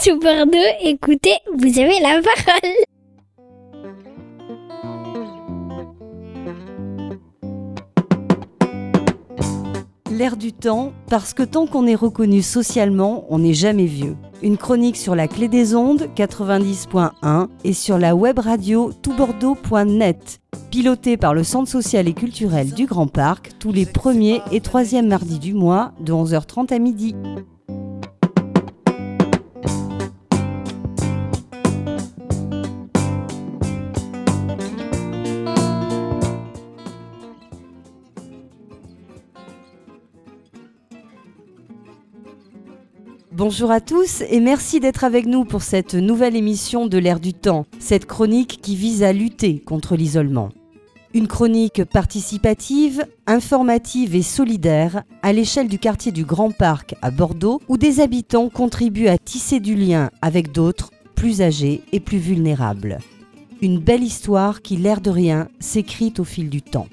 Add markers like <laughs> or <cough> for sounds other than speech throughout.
Sous Bordeaux, écoutez, vous avez la parole. L'air du temps, parce que tant qu'on est reconnu socialement, on n'est jamais vieux. Une chronique sur la clé des ondes 90.1 et sur la web radio toutbordeaux.net. Pilotée par le Centre social et culturel du Grand Parc tous les premiers et troisièmes mardis du mois de 11h30 à midi. Bonjour à tous et merci d'être avec nous pour cette nouvelle émission de l'ère du temps, cette chronique qui vise à lutter contre l'isolement. Une chronique participative, informative et solidaire à l'échelle du quartier du Grand Parc à Bordeaux où des habitants contribuent à tisser du lien avec d'autres plus âgés et plus vulnérables. Une belle histoire qui, l'air de rien, s'écrit au fil du temps.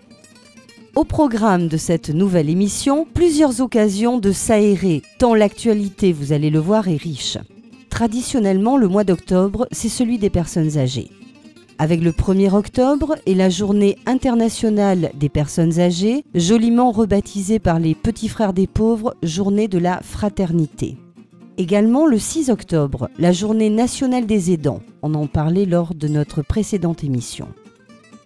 Au programme de cette nouvelle émission, plusieurs occasions de s'aérer, tant l'actualité, vous allez le voir, est riche. Traditionnellement, le mois d'octobre, c'est celui des personnes âgées. Avec le 1er octobre et la journée internationale des personnes âgées, joliment rebaptisée par les petits frères des pauvres, journée de la fraternité. Également le 6 octobre, la journée nationale des aidants. On en parlait lors de notre précédente émission.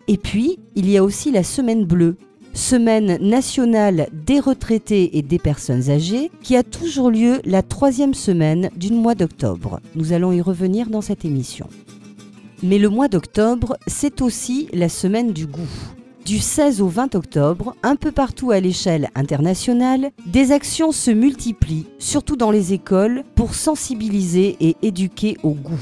Et puis, il y a aussi la semaine bleue, semaine nationale des retraités et des personnes âgées, qui a toujours lieu la troisième semaine du mois d'octobre. Nous allons y revenir dans cette émission. Mais le mois d'octobre, c'est aussi la semaine du goût. Du 16 au 20 octobre, un peu partout à l'échelle internationale, des actions se multiplient, surtout dans les écoles, pour sensibiliser et éduquer au goût.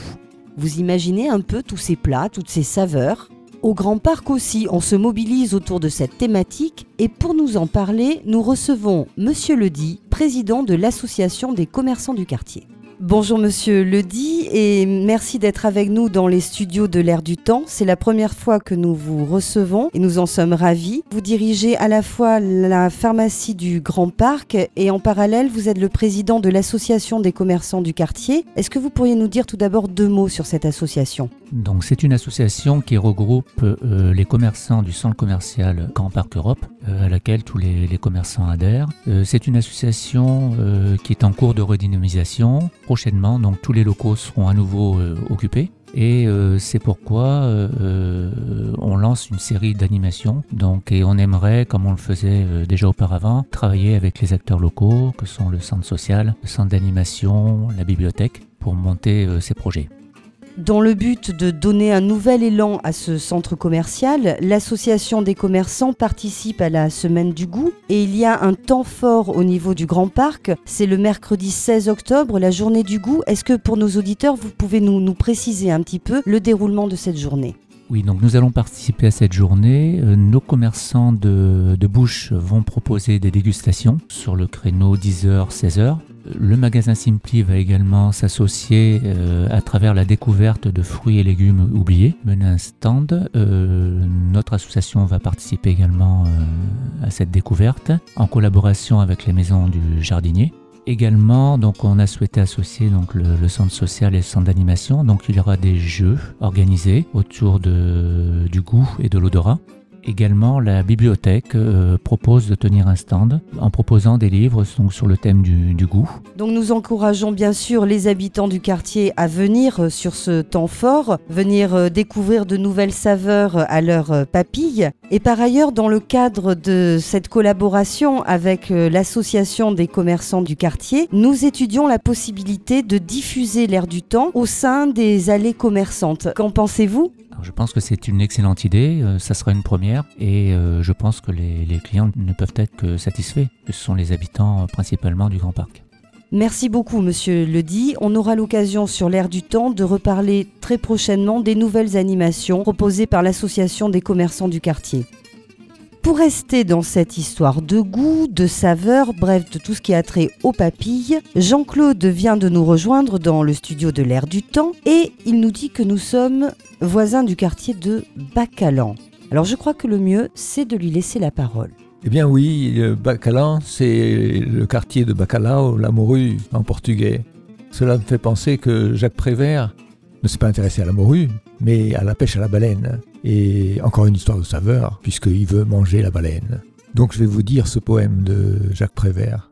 Vous imaginez un peu tous ces plats, toutes ces saveurs? Au Grand Parc aussi, on se mobilise autour de cette thématique et pour nous en parler, nous recevons Monsieur Ledy, président de l'Association des commerçants du quartier. Bonjour Monsieur Ledy et merci d'être avec nous dans les studios de l'Air du Temps. C'est la première fois que nous vous recevons et nous en sommes ravis. Vous dirigez à la fois la pharmacie du Grand Parc et en parallèle vous êtes le président de l'Association des commerçants du quartier. Est-ce que vous pourriez nous dire tout d'abord deux mots sur cette association? Donc c'est une association qui regroupe euh, les commerçants du centre commercial Grand Parc Europe euh, à laquelle tous les, commerçants adhèrent. Euh, c'est une association qui est en cours de redynamisation prochainement, donc tous les locaux seront à nouveau occupés. Et c'est pourquoi on lance une série d'animations. Donc, et on aimerait, comme on le faisait déjà auparavant, travailler avec les acteurs locaux, que sont le centre social, le centre d'animation, la bibliothèque, pour monter ces projets. Dans le but de donner un nouvel élan à ce centre commercial, l'association des commerçants participe à la semaine du goût et il y a un temps fort au niveau du Grand Parc. C'est le mercredi 16 octobre, la journée du goût. Est-ce que pour nos auditeurs, vous pouvez nous, préciser un petit peu le déroulement de cette journée? Oui, donc nous allons participer à cette journée. Euh, nos commerçants de, de bouche vont proposer des dégustations sur le créneau 10h, 16h. Le magasin Simpli va également s'associer euh, à travers la découverte de fruits et légumes oubliés, mener un stand. Euh, notre association va participer également euh, à cette découverte en collaboration avec les maisons du jardinier. Également, on a souhaité associer le, centre social et le centre d'animation. Donc, il y aura des jeux organisés autour du goût et de l'odorat. Également, la bibliothèque euh, propose de tenir un stand en proposant des livres donc, sur le thème du, goût. Donc nous encourageons bien sûr les habitants du quartier à venir euh, sur ce temps fort, venir euh, découvrir de nouvelles saveurs à leurs papilles. Et par ailleurs, dans le cadre de cette collaboration avec l'association des commerçants du quartier, nous étudions la possibilité de diffuser l'air du temps au sein des allées commerçantes. Qu'en pensez-vous? Je pense que c'est une excellente idée, euh, ça sera une première et euh, je pense que les, les clients ne peuvent être que satisfaits. Ce sont les habitants euh, principalement du Grand Parc. Merci beaucoup, monsieur Ledy. On aura l'occasion sur l'air du temps de reparler très prochainement des nouvelles animations proposées par l'association des commerçants du quartier. Pour rester dans cette histoire de goût, de saveur, bref, de tout ce qui a trait aux papilles, Jean-Claude vient de nous rejoindre dans le studio de l'air du temps et il nous dit que nous sommes voisins du quartier de Bacalan. Alors je crois que le mieux, c'est de lui laisser la parole. Eh bien oui, Bacalan, c'est le quartier de Bacalhau, la morue en portugais. Cela me fait penser que Jacques Prévert ne s'est pas intéressé à la morue, mais à la pêche à la baleine. Et encore une histoire de saveur, puisqu'il veut manger la baleine. Donc je vais vous dire ce poème de Jacques Prévert.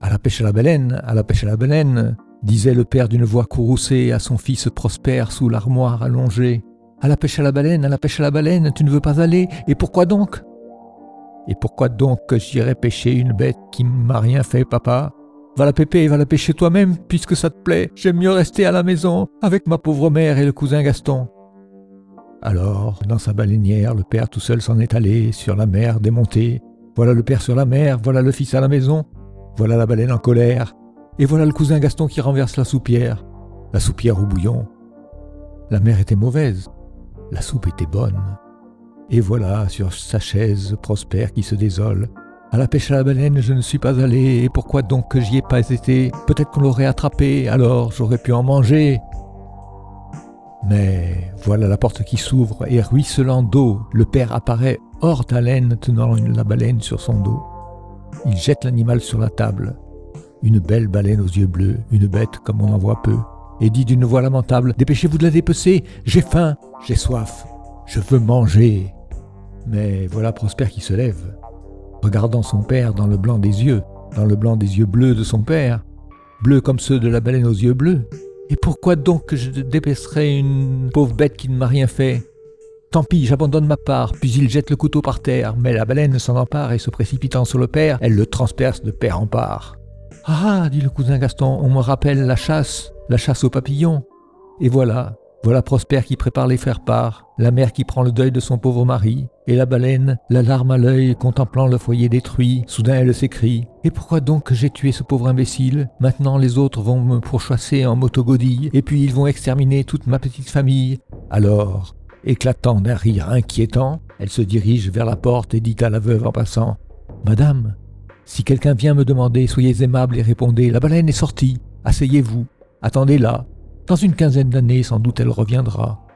À la pêche à la baleine, à la pêche à la baleine, disait le père d'une voix courroucée à son fils Prosper sous l'armoire allongée. À la pêche à la baleine, à la pêche à la baleine, tu ne veux pas aller, et pourquoi donc? Et pourquoi donc que j'irais pêcher une bête qui m'a rien fait, papa? Va la pêper, va la pêcher toi-même, puisque ça te plaît. J'aime mieux rester à la maison, avec ma pauvre mère et le cousin Gaston. Alors, dans sa baleinière, le père tout seul s'en est allé, sur la mer démontée. Voilà le père sur la mer, voilà le fils à la maison, voilà la baleine en colère, et voilà le cousin Gaston qui renverse la soupière, la soupière au bouillon. La mer était mauvaise, la soupe était bonne. Et voilà, sur sa chaise, Prosper qui se désole. À la pêche à la baleine, je ne suis pas allé, et pourquoi donc que j'y ai pas été? Peut-être qu'on l'aurait attrapé, alors j'aurais pu en manger. Mais voilà la porte qui s'ouvre, et ruisselant d'eau, le père apparaît hors d'haleine tenant la baleine sur son dos. Il jette l'animal sur la table. Une belle baleine aux yeux bleus, une bête comme on en voit peu, et dit d'une voix lamentable Dépêchez-vous de la dépecer, j'ai faim, j'ai soif, je veux manger. Mais voilà Prosper qui se lève, regardant son père dans le blanc des yeux, dans le blanc des yeux bleus de son père, bleus comme ceux de la baleine aux yeux bleus. Et pourquoi donc que je dépêcerais une pauvre bête qui ne m'a rien fait? Tant pis, j'abandonne ma part, puis il jette le couteau par terre, mais la baleine s'en empare et se précipitant sur le père, elle le transperce de père en part. Ah, dit le cousin Gaston, on me rappelle la chasse, la chasse aux papillons. Et voilà, voilà Prosper qui prépare les faire-part, la mère qui prend le deuil de son pauvre mari, et la baleine, la larme à l'œil, contemplant le foyer détruit, soudain elle s'écrie Et pourquoi donc j'ai tué ce pauvre imbécile? Maintenant les autres vont me pourchasser en motogodille, et puis ils vont exterminer toute ma petite famille. Alors, éclatant d'un rire inquiétant, elle se dirige vers la porte et dit à la veuve en passant Madame, si quelqu'un vient me demander, soyez aimable et répondez La baleine est sortie, asseyez-vous, attendez-la, dans une quinzaine d'années, sans doute elle reviendra.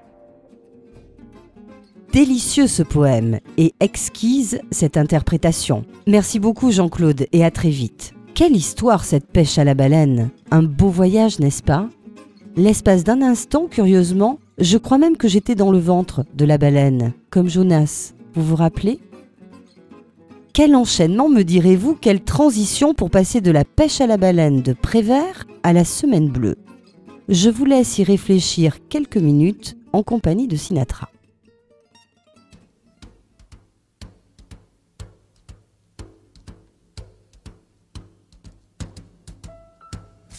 Délicieux ce poème et exquise cette interprétation. Merci beaucoup Jean-Claude et à très vite. Quelle histoire cette pêche à la baleine Un beau voyage, n'est-ce pas? L'espace d'un instant, curieusement, je crois même que j'étais dans le ventre de la baleine, comme Jonas. Vous vous rappelez? Quel enchaînement me direz-vous? Quelle transition pour passer de la pêche à la baleine de Prévert à la semaine bleue je vous laisse y réfléchir quelques minutes en compagnie de Sinatra.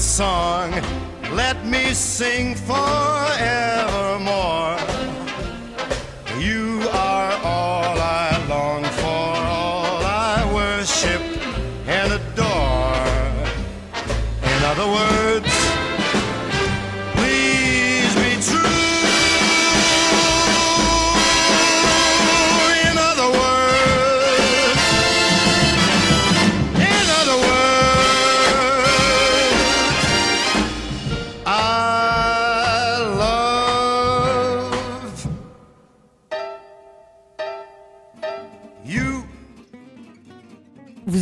song. Let me sing forevermore.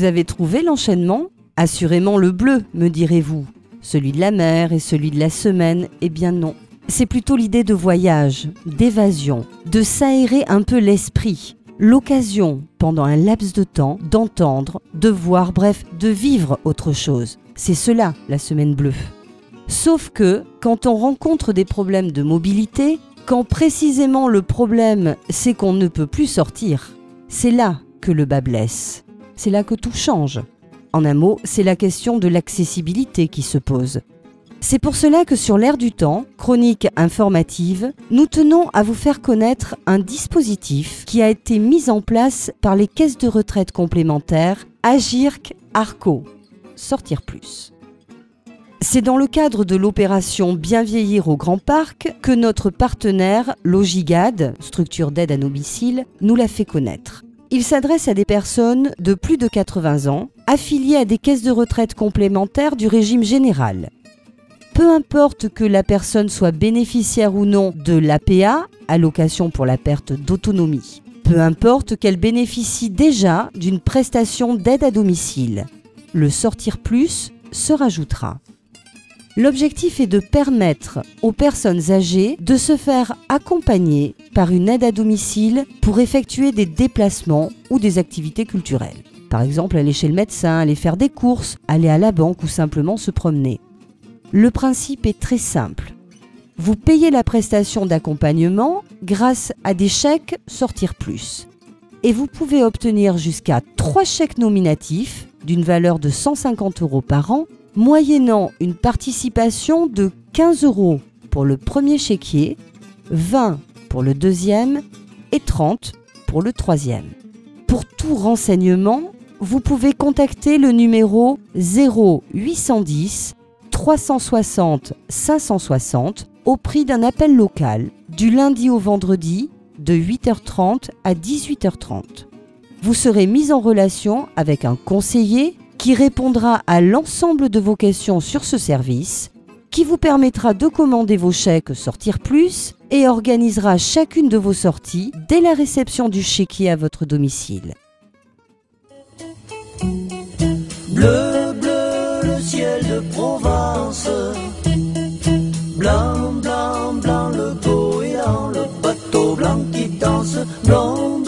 Vous avez trouvé l'enchaînement Assurément le bleu, me direz-vous. Celui de la mer et celui de la semaine Eh bien non. C'est plutôt l'idée de voyage, d'évasion, de s'aérer un peu l'esprit. L'occasion, pendant un laps de temps, d'entendre, de voir, bref, de vivre autre chose. C'est cela, la semaine bleue. Sauf que, quand on rencontre des problèmes de mobilité, quand précisément le problème c'est qu'on ne peut plus sortir, c'est là que le bas blesse. C'est là que tout change. En un mot, c'est la question de l'accessibilité qui se pose. C'est pour cela que sur l'air du temps, chronique informative, nous tenons à vous faire connaître un dispositif qui a été mis en place par les caisses de retraite complémentaires Agirc Arco. Sortir plus. C'est dans le cadre de l'opération Bien vieillir au Grand Parc que notre partenaire Logigad, structure d'aide à domicile, nous l'a fait connaître. Il s'adresse à des personnes de plus de 80 ans, affiliées à des caisses de retraite complémentaires du régime général. Peu importe que la personne soit bénéficiaire ou non de l'APA, allocation pour la perte d'autonomie. Peu importe qu'elle bénéficie déjà d'une prestation d'aide à domicile. Le sortir plus se rajoutera. L'objectif est de permettre aux personnes âgées de se faire accompagner par une aide à domicile pour effectuer des déplacements ou des activités culturelles. Par exemple, aller chez le médecin, aller faire des courses, aller à la banque ou simplement se promener. Le principe est très simple. Vous payez la prestation d'accompagnement grâce à des chèques Sortir Plus. Et vous pouvez obtenir jusqu'à 3 chèques nominatifs d'une valeur de 150 euros par an moyennant une participation de 15 euros pour le premier chéquier, 20 pour le deuxième et 30 pour le troisième. Pour tout renseignement, vous pouvez contacter le numéro 0810 360 560 au prix d'un appel local du lundi au vendredi de 8h30 à 18h30. Vous serez mis en relation avec un conseiller qui répondra à l'ensemble de vos questions sur ce service, qui vous permettra de commander vos chèques Sortir Plus et organisera chacune de vos sorties dès la réception du chéquier à votre domicile. Bleu, bleu, le ciel de Provence. Blanc, blanc, blanc, le goéland, le bateau blanc qui danse. Blanc,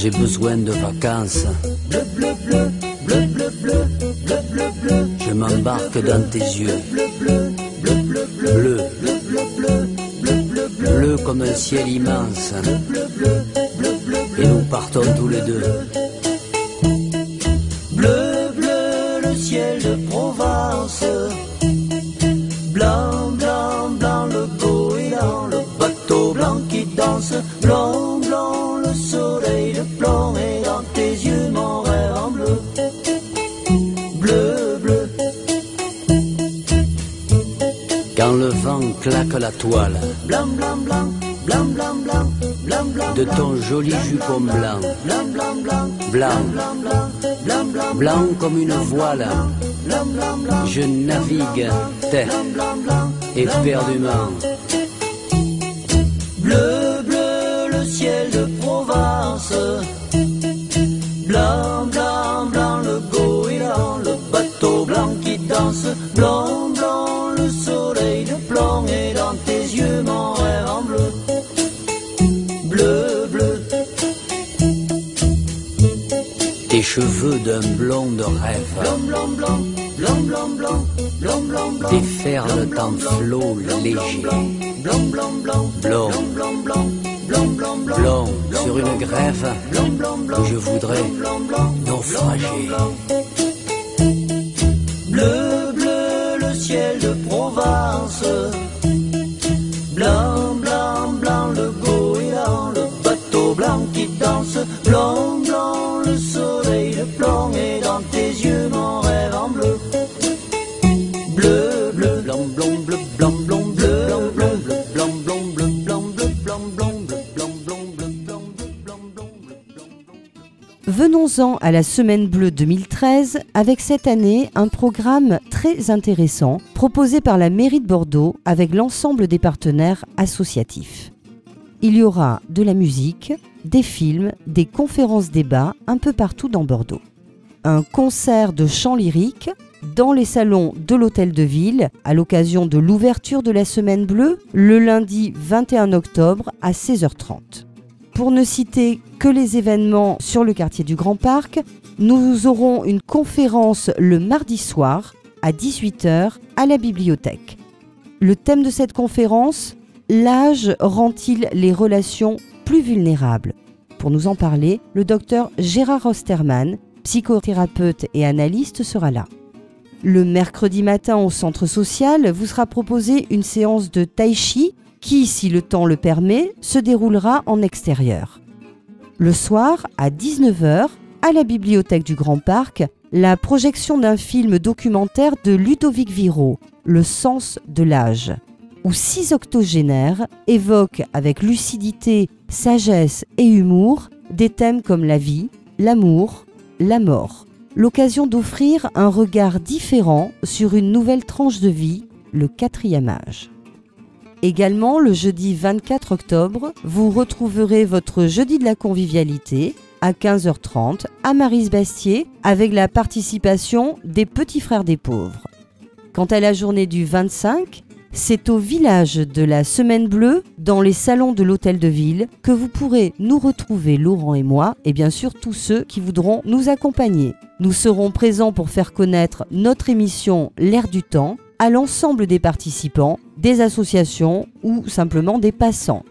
j'ai besoin de vacances, bleu, bleu, bleu, bleu, bleu, bleu, bleu, bleu, bleu, je m'embarque dans tes yeux. Bleu, bleu, bleu, bleu, bleu, bleu, bleu, bleu, bleu, bleu, bleu, bleu, comme un ciel immense. Bleu, bleu, bleu, bleu, bleu, et nous partons tous les deux. claque la toile. Blanc, blanc, blanc, blanc, blanc, blanc, blanc, blanc. De ton joli jupon blanc. Blanc, blanc, blanc, blanc, blanc, blanc, blanc comme une voile. Je navigue, tête, éperdument. Bleu, bleu, le ciel de cheveux d'un blond de rêve. Blanc, blanc, blanc, blanc, blanc, blanc, blanc, blanc, déferlent en flots légers. Blanc, blanc, blanc, blanc, blanc, blanc, blanc, sur une grève que je voudrais naufrager. 11 ans à la Semaine Bleue 2013 avec cette année un programme très intéressant proposé par la mairie de Bordeaux avec l'ensemble des partenaires associatifs. Il y aura de la musique, des films, des conférences débats un peu partout dans Bordeaux. Un concert de chants lyriques dans les salons de l'Hôtel de Ville à l'occasion de l'ouverture de la Semaine Bleue le lundi 21 octobre à 16h30. Pour ne citer que les événements sur le quartier du Grand Parc, nous aurons une conférence le mardi soir à 18h à la bibliothèque. Le thème de cette conférence, l'âge rend-il les relations plus vulnérables? Pour nous en parler, le docteur Gérard Osterman, psychothérapeute et analyste, sera là. Le mercredi matin au centre social vous sera proposée une séance de tai chi qui, si le temps le permet, se déroulera en extérieur. Le soir, à 19h, à la bibliothèque du Grand Parc, la projection d'un film documentaire de Ludovic Viro, Le sens de l'âge, où six octogénaires évoquent avec lucidité, sagesse et humour des thèmes comme la vie, l'amour, la mort. L'occasion d'offrir un regard différent sur une nouvelle tranche de vie, le quatrième âge. Également, le jeudi 24 octobre, vous retrouverez votre jeudi de la convivialité à 15h30 à Marise-Bastier avec la participation des petits frères des pauvres. Quant à la journée du 25, c'est au village de la Semaine Bleue, dans les salons de l'Hôtel de Ville, que vous pourrez nous retrouver, Laurent et moi, et bien sûr tous ceux qui voudront nous accompagner. Nous serons présents pour faire connaître notre émission L'air du temps à l'ensemble des participants, des associations ou simplement des passants.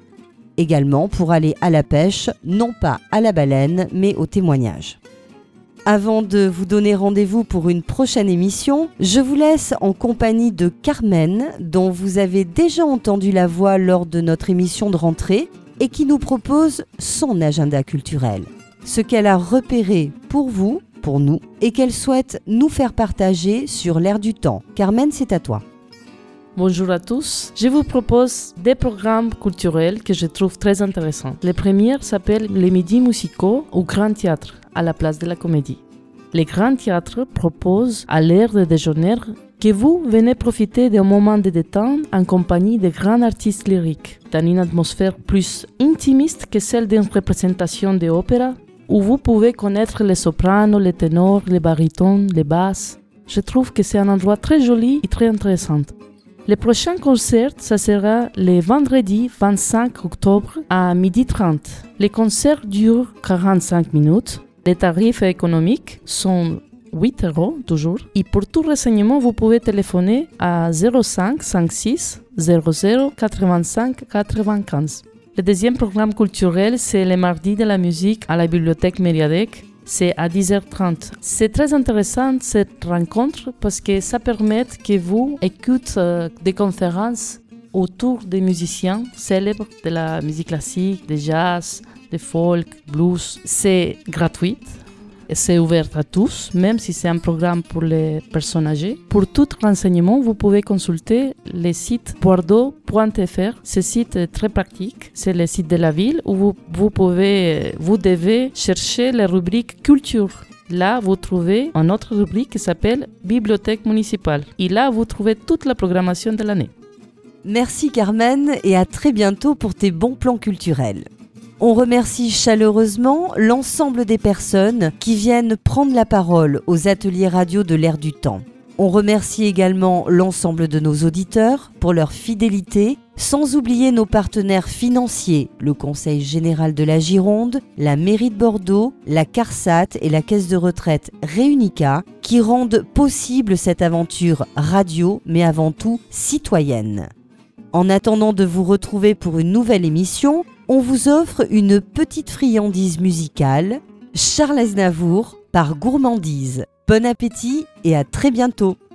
Également pour aller à la pêche, non pas à la baleine, mais au témoignage. Avant de vous donner rendez-vous pour une prochaine émission, je vous laisse en compagnie de Carmen, dont vous avez déjà entendu la voix lors de notre émission de rentrée et qui nous propose son agenda culturel. Ce qu'elle a repéré pour vous pour nous et qu'elle souhaite nous faire partager sur l'air du temps. Carmen, c'est à toi. Bonjour à tous. Je vous propose des programmes culturels que je trouve très intéressants. Le premier s'appelle Les Midis musicaux au Grand Théâtre, à la place de la Comédie. Le Grand Théâtre propose à l'heure de déjeuner que vous venez profiter d'un moment de détente en compagnie de grands artistes lyriques, dans une atmosphère plus intimiste que celle d'une représentation d'opéra où vous pouvez connaître les sopranos, les ténors, les barytons, les basses. Je trouve que c'est un endroit très joli et très intéressant. Le prochain concert, ça sera le vendredi 25 octobre à 12h30. Les concerts durent 45 minutes. Les tarifs économiques sont 8 euros toujours. Et pour tout renseignement, vous pouvez téléphoner à 05 56 00 85 95. Le deuxième programme culturel, c'est le mardi de la musique à la bibliothèque Mériadec. C'est à 10h30. C'est très intéressant cette rencontre parce que ça permet que vous écoutez euh, des conférences autour des musiciens célèbres de la musique classique, de jazz, de folk, blues. C'est gratuit c'est ouvert à tous, même si c'est un programme pour les personnes âgées. Pour tout renseignement, vous pouvez consulter le site bordeaux.fr. Ce site est très pratique. C'est le site de la ville où vous, vous, pouvez, vous devez chercher la rubrique culture. Là, vous trouvez une autre rubrique qui s'appelle Bibliothèque municipale. Et là, vous trouvez toute la programmation de l'année. Merci Carmen et à très bientôt pour tes bons plans culturels. On remercie chaleureusement l'ensemble des personnes qui viennent prendre la parole aux ateliers radio de l'air du temps. On remercie également l'ensemble de nos auditeurs pour leur fidélité, sans oublier nos partenaires financiers, le Conseil général de la Gironde, la mairie de Bordeaux, la CARSAT et la caisse de retraite Réunica, qui rendent possible cette aventure radio, mais avant tout citoyenne. En attendant de vous retrouver pour une nouvelle émission, on vous offre une petite friandise musicale, Charles Aznavour par Gourmandise. Bon appétit et à très bientôt. <laughs>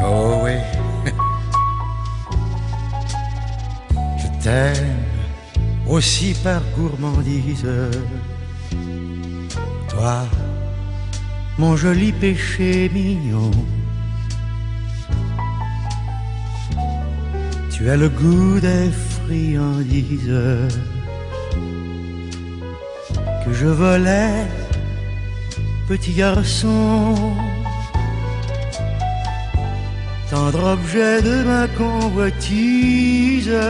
Oh oui, je t'aime aussi par gourmandise. Toi, mon joli péché mignon. Tu as le goût des friandises que je volais, petit garçon, tendre objet de ma convoitise.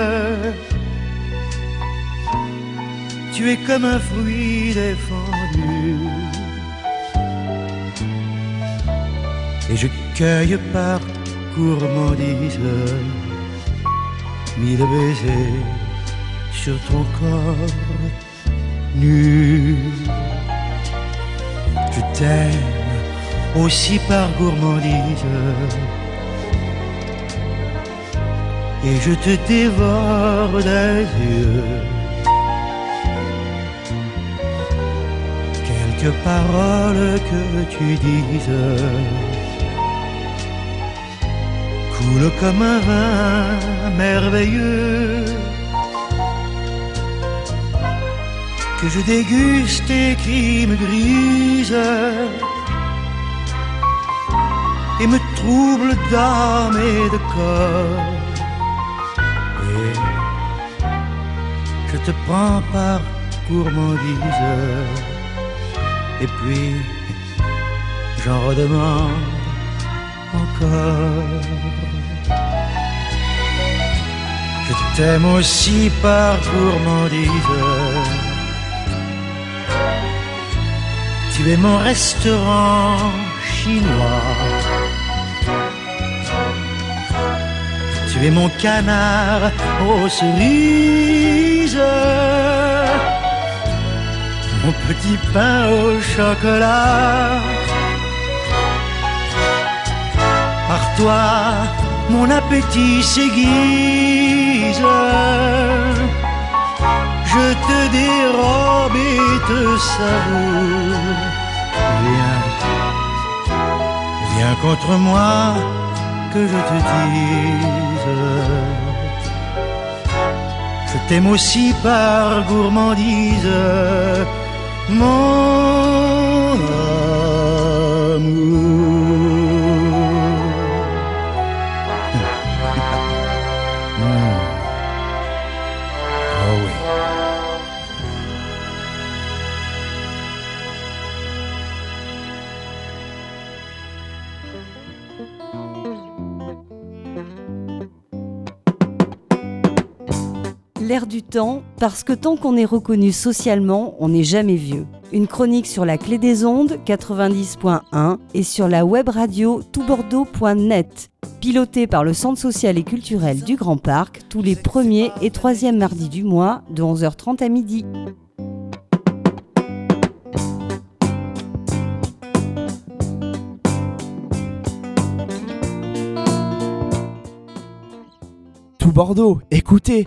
Tu es comme un fruit défendu. Et je cueille par gourmandise mille baisers sur ton corps nu. Je t'aime aussi par gourmandise. Et je te dévore des yeux. Quelques paroles que tu dises comme un vin merveilleux. que je déguste et qui me grise et me trouble d'âme et de corps. Je te prends par gourmandise et puis j'en redemande encore. Je t'aime aussi par gourmandise. Tu es mon restaurant chinois. Tu es mon canard aux cerises. Mon petit pain au chocolat. Toi, mon appétit s'aiguise. Je te dérobe et te savoure. Viens, viens contre moi que je te dise. Je t'aime aussi par gourmandise, mon amour. L'air du temps, parce que tant qu'on est reconnu socialement, on n'est jamais vieux. Une chronique sur la clé des ondes 90.1 et sur la web radio toutbordeaux.net. Pilotée par le Centre social et culturel du Grand Parc tous les premiers et troisièmes mardis du mois de 11h30 à midi. Tout Bordeaux, écoutez,